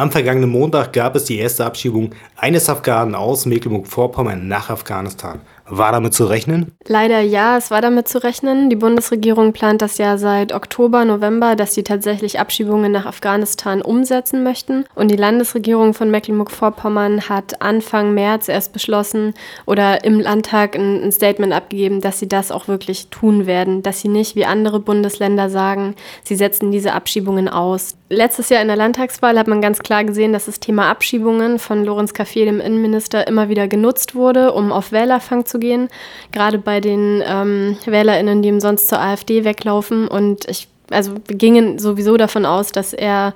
Am vergangenen Montag gab es die erste Abschiebung eines Afghanen aus Mecklenburg-Vorpommern nach Afghanistan. War damit zu rechnen? Leider ja, es war damit zu rechnen. Die Bundesregierung plant das ja seit Oktober, November, dass sie tatsächlich Abschiebungen nach Afghanistan umsetzen möchten. Und die Landesregierung von Mecklenburg-Vorpommern hat Anfang März erst beschlossen oder im Landtag ein, Statement abgegeben, dass sie das auch wirklich tun werden, dass sie nicht wie andere Bundesländer sagen, sie setzen diese Abschiebungen aus. Letztes Jahr in der Landtagswahl hat man ganz klar gesehen, dass das Thema Abschiebungen von Lorenz Café, dem Innenminister, immer wieder genutzt wurde, um auf Wählerfang zu gehen. Gerade bei den ähm, WählerInnen, die sonst zur AfD weglaufen. Und ich, also wir gingen sowieso davon aus, dass er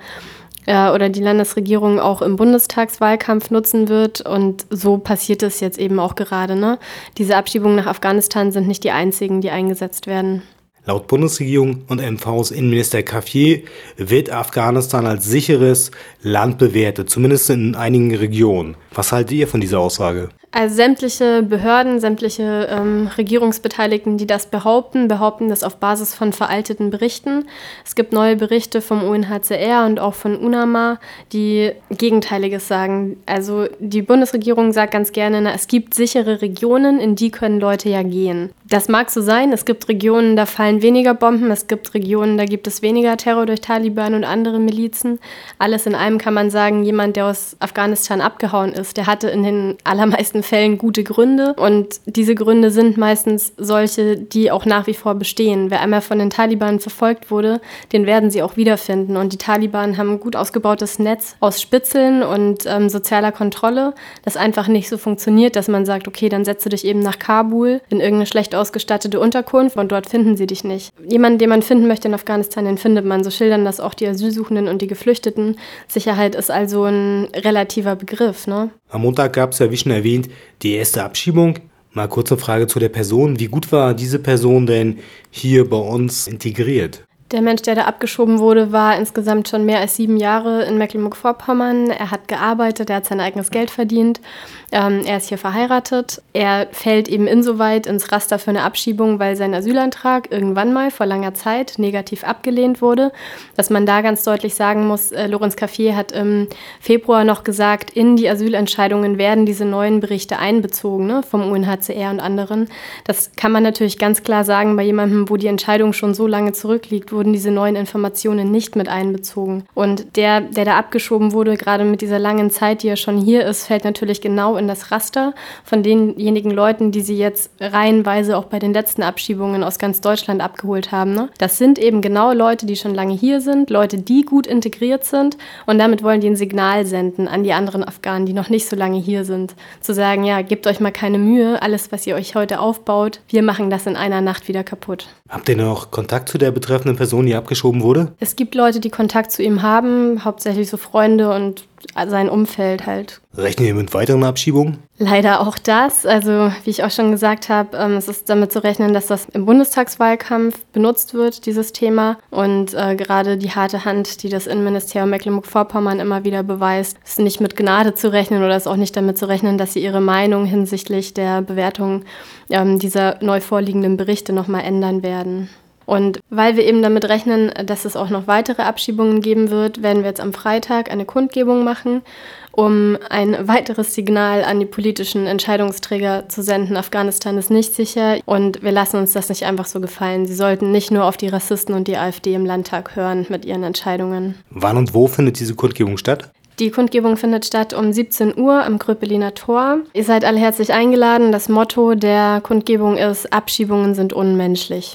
äh, oder die Landesregierung auch im Bundestagswahlkampf nutzen wird. Und so passiert es jetzt eben auch gerade. Ne? Diese Abschiebungen nach Afghanistan sind nicht die einzigen, die eingesetzt werden. Laut Bundesregierung und MVs Innenminister Cafier wird Afghanistan als sicheres Land bewertet, zumindest in einigen Regionen. Was haltet ihr von dieser Aussage? Also sämtliche Behörden, sämtliche ähm, Regierungsbeteiligten, die das behaupten, behaupten das auf Basis von veralteten Berichten. Es gibt neue Berichte vom UNHCR und auch von UNAMA, die Gegenteiliges sagen. Also die Bundesregierung sagt ganz gerne, na, es gibt sichere Regionen, in die können Leute ja gehen. Das mag so sein. Es gibt Regionen, da fallen weniger Bomben. Es gibt Regionen, da gibt es weniger Terror durch Taliban und andere Milizen. Alles in allem kann man sagen, jemand, der aus Afghanistan abgehauen ist, der hatte in den allermeisten Fällen gute Gründe. Und diese Gründe sind meistens solche, die auch nach wie vor bestehen. Wer einmal von den Taliban verfolgt wurde, den werden sie auch wiederfinden. Und die Taliban haben ein gut ausgebautes Netz aus Spitzeln und ähm, sozialer Kontrolle, das einfach nicht so funktioniert, dass man sagt, okay, dann setze dich eben nach Kabul in irgendeine ausgestattete Unterkunft und dort finden sie dich nicht. Jemanden, den man finden möchte in Afghanistan, den findet man. So schildern das auch die Asylsuchenden und die Geflüchteten. Sicherheit ist also ein relativer Begriff. Ne? Am Montag gab es ja, wie schon erwähnt, die erste Abschiebung. Mal kurze Frage zu der Person. Wie gut war diese Person denn hier bei uns integriert? Der Mensch, der da abgeschoben wurde, war insgesamt schon mehr als sieben Jahre in Mecklenburg-Vorpommern. Er hat gearbeitet, er hat sein eigenes Geld verdient. Ähm, er ist hier verheiratet. Er fällt eben insoweit ins Raster für eine Abschiebung, weil sein Asylantrag irgendwann mal vor langer Zeit negativ abgelehnt wurde. Dass man da ganz deutlich sagen muss, äh, Lorenz Caffier hat im Februar noch gesagt, in die Asylentscheidungen werden diese neuen Berichte einbezogen ne, vom UNHCR und anderen. Das kann man natürlich ganz klar sagen bei jemandem, wo die Entscheidung schon so lange zurückliegt wurden diese neuen Informationen nicht mit einbezogen. Und der, der da abgeschoben wurde, gerade mit dieser langen Zeit, die er schon hier ist, fällt natürlich genau in das Raster von denjenigen Leuten, die sie jetzt reihenweise auch bei den letzten Abschiebungen aus ganz Deutschland abgeholt haben. Ne? Das sind eben genau Leute, die schon lange hier sind, Leute, die gut integriert sind und damit wollen die ein Signal senden an die anderen Afghanen, die noch nicht so lange hier sind. Zu sagen, ja, gebt euch mal keine Mühe, alles, was ihr euch heute aufbaut, wir machen das in einer Nacht wieder kaputt. Habt ihr noch Kontakt zu der betreffenden Person? Person, die abgeschoben wurde? Es gibt Leute, die Kontakt zu ihm haben, hauptsächlich so Freunde und sein Umfeld halt. Rechnen ihr mit weiteren Abschiebungen? Leider auch das. Also wie ich auch schon gesagt habe, ähm, es ist damit zu rechnen, dass das im Bundestagswahlkampf benutzt wird, dieses Thema. Und äh, gerade die harte Hand, die das Innenministerium Mecklenburg-Vorpommern immer wieder beweist, ist nicht mit Gnade zu rechnen oder ist auch nicht damit zu rechnen, dass sie ihre Meinung hinsichtlich der Bewertung ähm, dieser neu vorliegenden Berichte nochmal ändern werden. Und weil wir eben damit rechnen, dass es auch noch weitere Abschiebungen geben wird, werden wir jetzt am Freitag eine Kundgebung machen, um ein weiteres Signal an die politischen Entscheidungsträger zu senden. Afghanistan ist nicht sicher und wir lassen uns das nicht einfach so gefallen. Sie sollten nicht nur auf die Rassisten und die AfD im Landtag hören mit ihren Entscheidungen. Wann und wo findet diese Kundgebung statt? Die Kundgebung findet statt um 17 Uhr am Kröpeliner Tor. Ihr seid alle herzlich eingeladen. Das Motto der Kundgebung ist Abschiebungen sind unmenschlich.